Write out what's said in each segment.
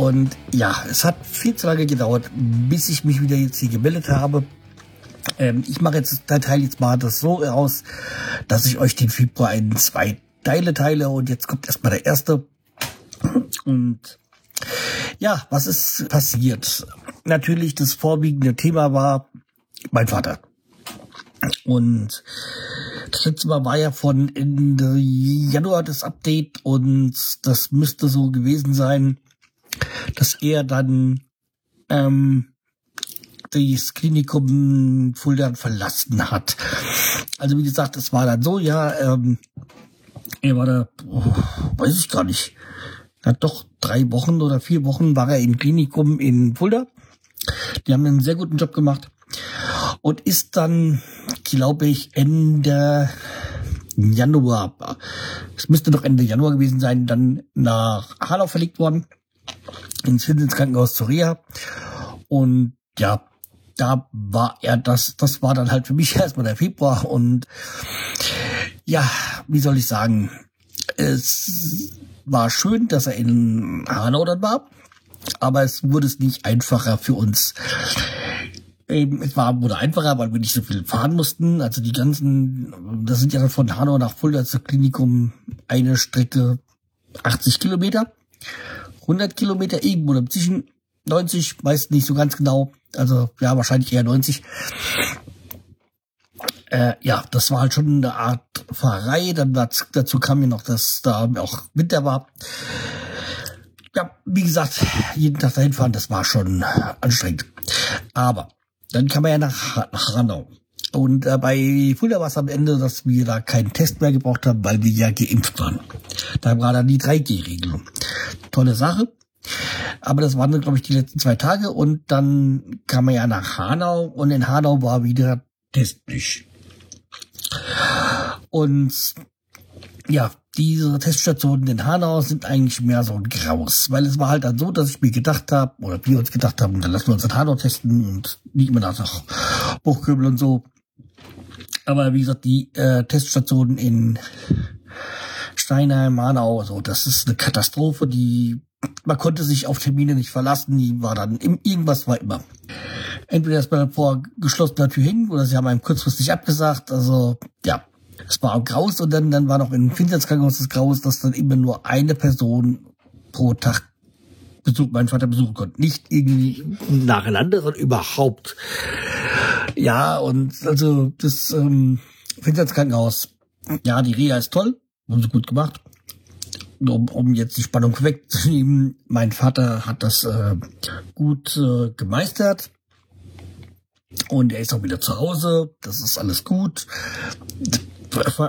Und ja, es hat viel zu lange gedauert, bis ich mich wieder jetzt hier gemeldet habe. Ähm, ich mache jetzt der Teil jetzt mal das so aus, dass ich euch den Februar in zwei Teile teile und jetzt kommt erstmal der erste. Und ja, was ist passiert? Natürlich, das vorwiegende Thema war mein Vater. Und das letzte Mal war ja von Ende Januar das Update und das müsste so gewesen sein, dass er dann ähm, das Klinikum Fulda verlassen hat. Also wie gesagt, es war dann so, ja, ähm, er war da, oh, weiß ich gar nicht, ja, doch drei Wochen oder vier Wochen war er im Klinikum in Fulda. Die haben einen sehr guten Job gemacht und ist dann, glaube ich, Ende Januar, es müsste doch Ende Januar gewesen sein, dann nach Hanau verlegt worden, ins Hinsels Krankenhaus zur Reha. Und ja, da war er das, das war dann halt für mich erstmal der Februar und ja, wie soll ich sagen, es war schön, dass er in Hanau dann war, aber es wurde es nicht einfacher für uns. Eben, es war, wurde einfacher, weil wir nicht so viel fahren mussten. Also die ganzen, das sind ja von Hanau nach Fulda zur Klinikum eine Strecke 80 Kilometer, 100 Kilometer irgendwo dazwischen, 90, weiß nicht so ganz genau. Also ja, wahrscheinlich eher 90. Äh, ja, das war halt schon eine Art Fahrerei. Dann dazu, kam mir noch, dass da auch Winter war. Ja, wie gesagt, jeden Tag dahin fahren, das war schon anstrengend. Aber dann kam er ja nach, nach Hanau. Und äh, bei Fulda war es am Ende, dass wir da keinen Test mehr gebraucht haben, weil wir ja geimpft waren. Da war dann die 3G-Regelung. Tolle Sache. Aber das waren, glaube ich, die letzten zwei Tage und dann kam er ja nach Hanau und in Hanau war wieder Testpflicht. Und ja, diese Teststationen in Hanau sind eigentlich mehr so ein Graus, weil es war halt dann so, dass ich mir gedacht habe, oder wir uns gedacht haben, dann lassen wir uns in Hanau testen und nicht mehr nach Hochköbel und so. Aber wie gesagt, die äh, Teststationen in Steinheim, Hanau, so, das ist eine Katastrophe, die man konnte sich auf Termine nicht verlassen, die war dann, irgendwas war immer. Entweder erstmal vor geschlossener Tür hin, oder sie haben einem kurzfristig abgesagt, also, ja. Es war graus und dann, dann war noch in Finsterskrankenhaus das Graus, dass dann immer nur eine Person pro Tag Besuch, meinen Vater besuchen konnte. Nicht irgendwie nacheinander, sondern überhaupt. Ja, und also das ähm, Finsterskrankenhaus, ja, die Reha ist toll, haben sie gut gemacht um, um jetzt die Spannung wegzunehmen, mein Vater hat das äh, gut äh, gemeistert. Und er ist auch wieder zu Hause. Das ist alles gut.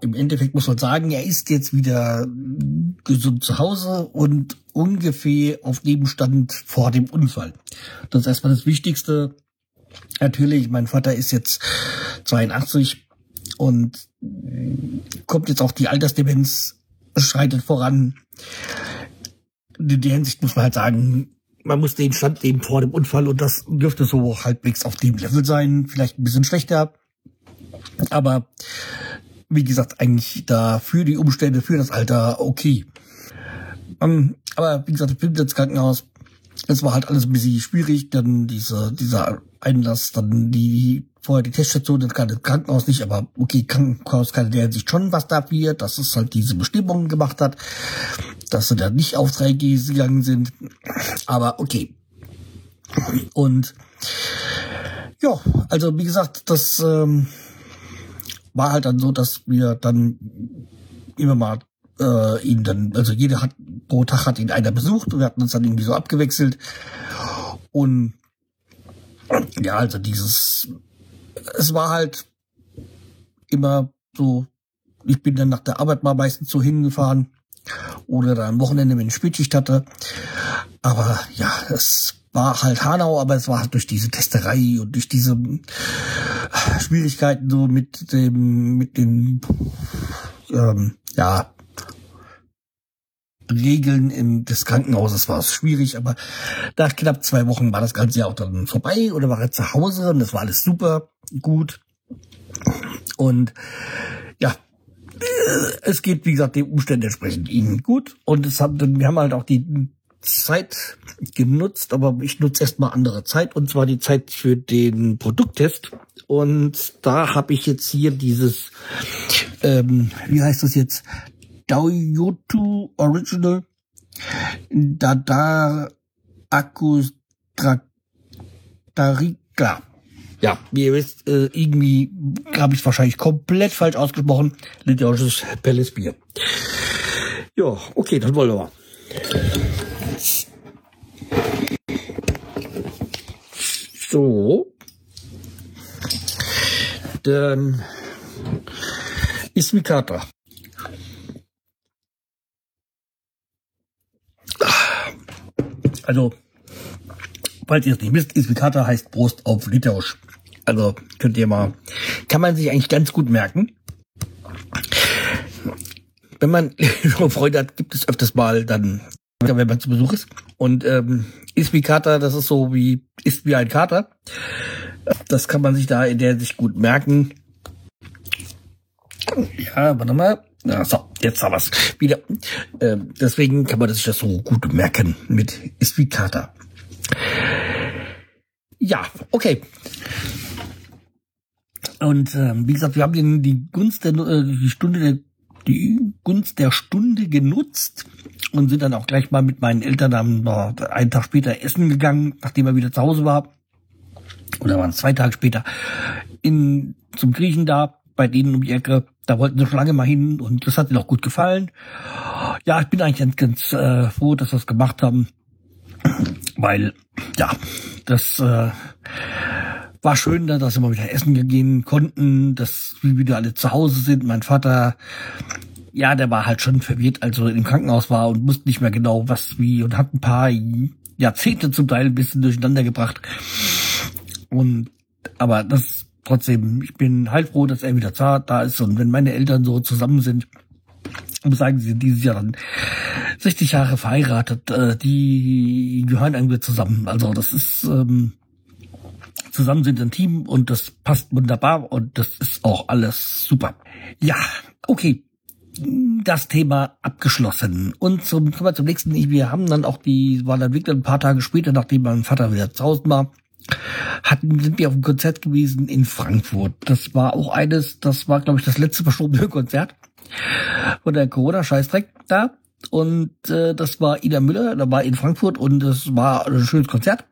Im Endeffekt muss man sagen, er ist jetzt wieder gesund zu Hause und ungefähr auf dem Stand vor dem Unfall. Das ist erstmal das Wichtigste. Natürlich, mein Vater ist jetzt 82 und kommt jetzt auch die Altersdemenz schreitet voran. In der Hinsicht muss man halt sagen, man muss den Stand nehmen vor dem Unfall und das dürfte so halbwegs auf dem Level sein, vielleicht ein bisschen schlechter. Aber wie gesagt, eigentlich da für die Umstände, für das Alter okay. Um, ähm, aber wie gesagt, ich bin jetzt Krankenhaus. Es war halt alles ein bisschen schwierig, dann diese, dieser Einlass, dann die vorher die Teststation, das kann das Krankenhaus nicht, aber okay, Krankenhaus kann der Hinsicht schon was dafür, dass es halt diese Bestimmungen gemacht hat, dass sie da nicht auf 3G gegangen sind. Aber okay. Und ja, also wie gesagt, das ähm, war halt dann so, dass wir dann immer mal äh, ihn dann, also jeder hat pro Tag hat ihn einer besucht und wir hatten uns dann irgendwie so abgewechselt. Und ja, also dieses es war halt immer so, ich bin dann nach der Arbeit mal meistens so hingefahren oder dann am Wochenende, wenn ich Spätschicht hatte. Aber ja, es war halt Hanau, aber es war halt durch diese Testerei und durch diese Schwierigkeiten so mit dem, mit den, ähm, ja, Regeln im, des Krankenhauses war es schwierig, aber nach knapp zwei Wochen war das Ganze ja auch dann vorbei oder war er zu Hause und das war alles super gut. Und ja, es geht, wie gesagt, den Umständen entsprechend ihnen gut. Und es haben, wir haben halt auch die Zeit genutzt, aber ich nutze erstmal andere Zeit, und zwar die Zeit für den Produkttest. Und da habe ich jetzt hier dieses, ähm, wie heißt das jetzt? Daoyotu Original Dada Akkus Darika. Ja, wie ihr wisst, äh, irgendwie habe ich wahrscheinlich komplett falsch ausgesprochen. Litauisches Pelles Bier. Ja, okay, das wollen wir. So. Dann ist Mikata. Also, falls ihr es nicht wisst, Isvikata heißt Brust auf Litauisch. Also könnt ihr mal, kann man sich eigentlich ganz gut merken. Wenn man Freude hat, gibt es öfters mal dann, wenn man zu Besuch ist. Und ähm, Isvikata, das ist so wie, ist wie ein Kater. Das kann man sich da in der sich gut merken. Ja, warte mal. Ja, so, jetzt haben wir's wieder. Ähm, deswegen kann man sich das so gut merken mit Isvikata. Ja, okay. Und ähm, wie gesagt, wir haben den, die Gunst der äh, die Stunde der die Gunst der Stunde genutzt und sind dann auch gleich mal mit meinen Eltern dann einen Tag später essen gegangen, nachdem er wieder zu Hause war. Oder waren es zwei Tage später in zum Griechen da bei denen um die Ecke. Da wollten sie schon lange mal hin und das hat ihnen auch gut gefallen. Ja, ich bin eigentlich ganz, ganz äh, froh, dass wir es gemacht haben, weil ja, das äh, war schön, dass wir mal wieder essen gehen konnten, dass wir wieder alle zu Hause sind. Mein Vater, ja, der war halt schon verwirrt, als er im Krankenhaus war und wusste nicht mehr genau, was wie und hat ein paar Jahrzehnte zum Teil ein bisschen durcheinander gebracht. Und aber das trotzdem, ich bin halt froh, dass er wieder da ist. Und wenn meine Eltern so zusammen sind, sagen, sie dieses Jahr dann 60 Jahre verheiratet, äh, die gehören irgendwie zusammen. Also das ist ähm, zusammen sind ein Team und das passt wunderbar und das ist auch alles super. Ja, okay. Das Thema abgeschlossen. Und zum, kommen wir zum nächsten. Wir haben dann auch die, war dann wirklich ein paar Tage später, nachdem mein Vater wieder zu Hause war, hatten, sind wir auf einem Konzert gewesen in Frankfurt. Das war auch eines, das war, glaube ich, das letzte verschobene Konzert von der Corona-Scheißdreck da. Und äh, das war Ida Müller, da war in Frankfurt und das war ein schönes Konzert.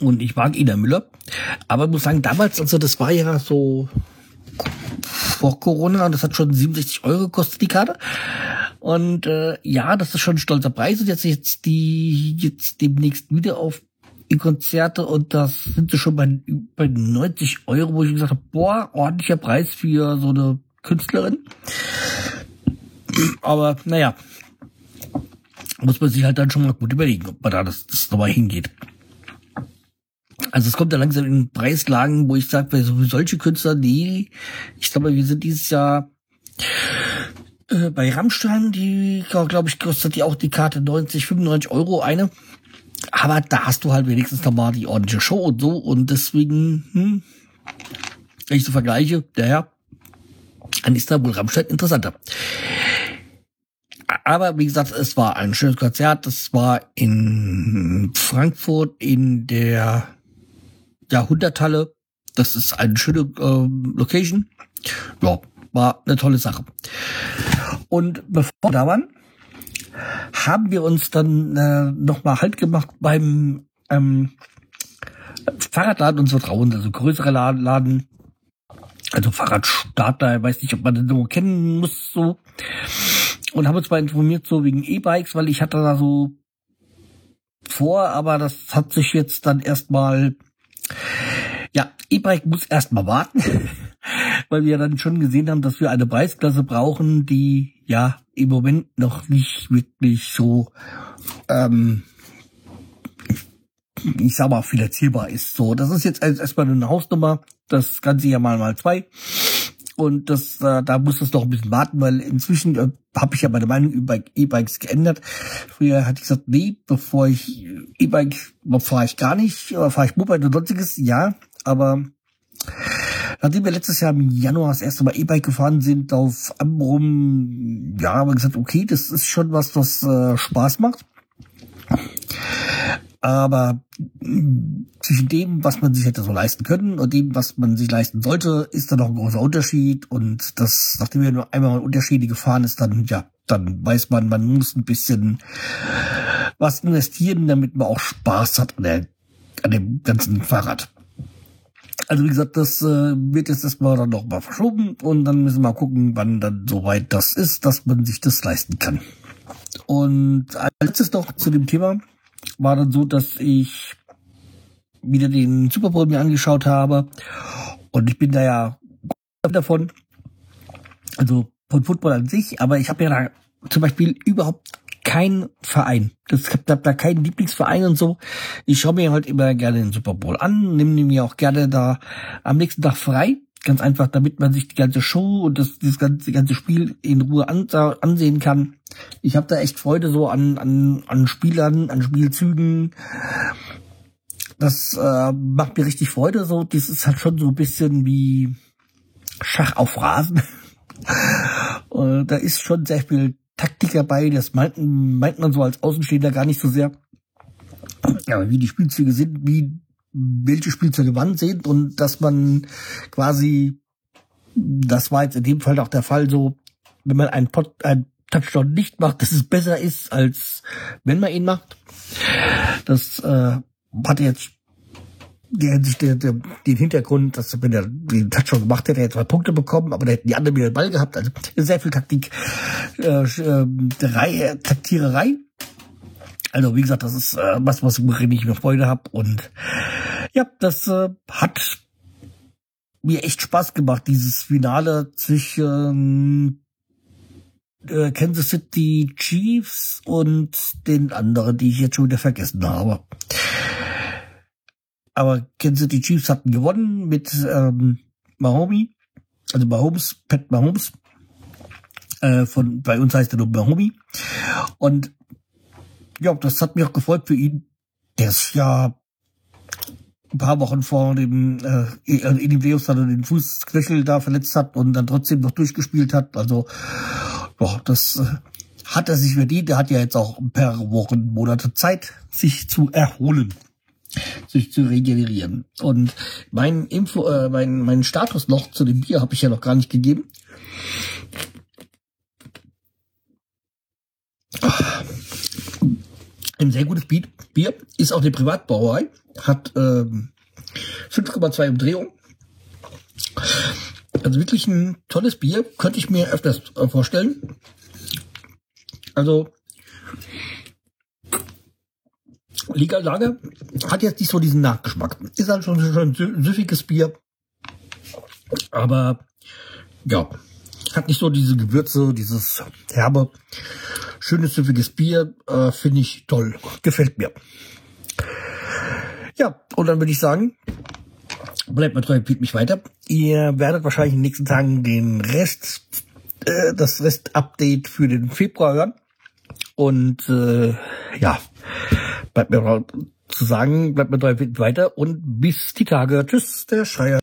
Und ich mag Ida Müller. Aber ich muss sagen, damals, also das war ja so vor Corona und das hat schon 67 Euro gekostet, die Karte. Und äh, ja, das ist schon ein stolzer Preis. Und jetzt jetzt die jetzt demnächst wieder auf die Konzerte und das sind sie schon bei, bei 90 Euro, wo ich gesagt habe, boah, ordentlicher Preis für so eine Künstlerin. Aber naja, muss man sich halt dann schon mal gut überlegen, ob man da das, das nochmal hingeht. Also es kommt ja langsam in Preislagen, wo ich sage, bei so solche Künstler, nee, ich glaube, wir sind dieses Jahr äh, bei Rammstein, die, glaube ich, kostet die auch die Karte 90, 95 Euro eine. Aber da hast du halt wenigstens nochmal die ordentliche Show und so. Und deswegen, hm, wenn ich so vergleiche, daher, da wohl Rammstein interessanter. Aber wie gesagt, es war ein schönes Konzert. Es war in Frankfurt in der Jahrhunderthalle. Das ist eine schöne äh, Location. Ja, war eine tolle Sache. Und bevor wir da waren, haben wir uns dann äh, nochmal Halt gemacht beim ähm, Fahrradladen unseres Vertrauens, also größere Laden, also Fahrradstarter, weiß nicht, ob man den so kennen muss, so. Und haben uns mal informiert, so wegen E-Bikes, weil ich hatte da so vor, aber das hat sich jetzt dann erstmal, ja, E-Bike muss erstmal warten, weil wir dann schon gesehen haben, dass wir eine Preisklasse brauchen, die ja im Moment noch nicht wirklich so ähm, ich sag mal, finanzierbar ist. So, das ist jetzt erstmal eine Hausnummer, das Ganze ja mal mal zwei. Und das, äh, da muss es noch ein bisschen warten, weil inzwischen äh, habe ich ja meine Meinung über E-Bikes geändert. Früher hatte ich gesagt, nee, bevor ich E-Bike, fahre ich gar nicht, oder fahre ich Moped und sonstiges, ja, aber Nachdem wir letztes Jahr im Januar das erste Mal E-Bike gefahren sind auf Ambrum, ja, haben wir gesagt, okay, das ist schon was, was äh, Spaß macht. Aber mm, zwischen dem, was man sich hätte so leisten können und dem, was man sich leisten sollte, ist da noch ein großer Unterschied. Und das, nachdem wir nur einmal Unterschiede gefahren ist, dann, ja, dann weiß man, man muss ein bisschen was investieren, damit man auch Spaß hat an, der, an dem ganzen Fahrrad. Also wie gesagt, das äh, wird jetzt erstmal dann noch mal verschoben und dann müssen wir mal gucken, wann dann soweit das ist, dass man sich das leisten kann. Und als letztes noch zu dem Thema war dann so, dass ich wieder den Super Bowl mir angeschaut habe und ich bin da ja davon, also von Football an sich, aber ich habe ja da zum Beispiel überhaupt kein Verein. Das habe da keinen Lieblingsverein und so. Ich schaue mir halt immer gerne den Super Bowl an, nehme mir auch gerne da am nächsten Tag frei. Ganz einfach, damit man sich die ganze Show und das, das ganze, ganze Spiel in Ruhe an, ansehen kann. Ich habe da echt Freude so an, an, an Spielern, an Spielzügen. Das äh, macht mir richtig Freude. So, das ist halt schon so ein bisschen wie Schach auf Rasen. und da ist schon sehr viel Taktik dabei, das meint, meint man so als Außenstehender gar nicht so sehr. Aber wie die Spielzüge sind, wie welche Spielzüge wann sind und dass man quasi, das war jetzt in dem Fall auch der Fall so, wenn man einen, Pot, einen Touchdown nicht macht, dass es besser ist, als wenn man ihn macht. Das äh, hatte jetzt der der, den Hintergrund, dass wenn er den Touchdown gemacht hätte, er hätte zwei Punkte bekommen, aber da hätten die anderen wieder den Ball gehabt. Also sehr viel Taktik, äh, äh, Reihe, Taktiererei. Also wie gesagt, das ist äh, was, was ich mir Freude habe und ja, das äh, hat mir echt Spaß gemacht, dieses Finale zwischen äh, Kansas City Chiefs und den anderen, die ich jetzt schon wieder vergessen habe. Aber Kansas City Chiefs hatten gewonnen mit ähm, Mahomes, also Mahomes, Pat Mahomes. Äh, von bei uns heißt er nur Mahomes. Und ja, das hat mich auch gefreut für ihn. Der ist ja ein paar Wochen vor dem äh, in dem Leos dann den Fußknöchel da verletzt hat und dann trotzdem noch durchgespielt hat. Also ja, das äh, hat er sich verdient. Er hat ja jetzt auch ein paar Wochen, Monate Zeit, sich zu erholen sich zu regenerieren. Und mein Info, äh, mein, mein Status noch zu dem Bier habe ich ja noch gar nicht gegeben. Ein sehr gutes Bier, ist auch eine Privatbrauerei, hat ähm, 5,2 Umdrehungen. Also wirklich ein tolles Bier, könnte ich mir öfters äh, vorstellen. Also Liga Lager hat jetzt nicht so diesen Nachgeschmack. Ist halt schon, schon ein süffiges Bier. Aber ja, hat nicht so diese Gewürze, dieses herbe, schönes, süffiges Bier. Äh, Finde ich toll. Gefällt mir. Ja, und dann würde ich sagen, bleibt mal treu, empfiehlt mich weiter. Ihr werdet wahrscheinlich in den nächsten Tagen den Rest, äh, das Rest-Update für den Februar hören. Und äh, ja, bleibt mir zu sagen, bleibt mir drei weiter und bis die Tage. Tschüss, der Schreier.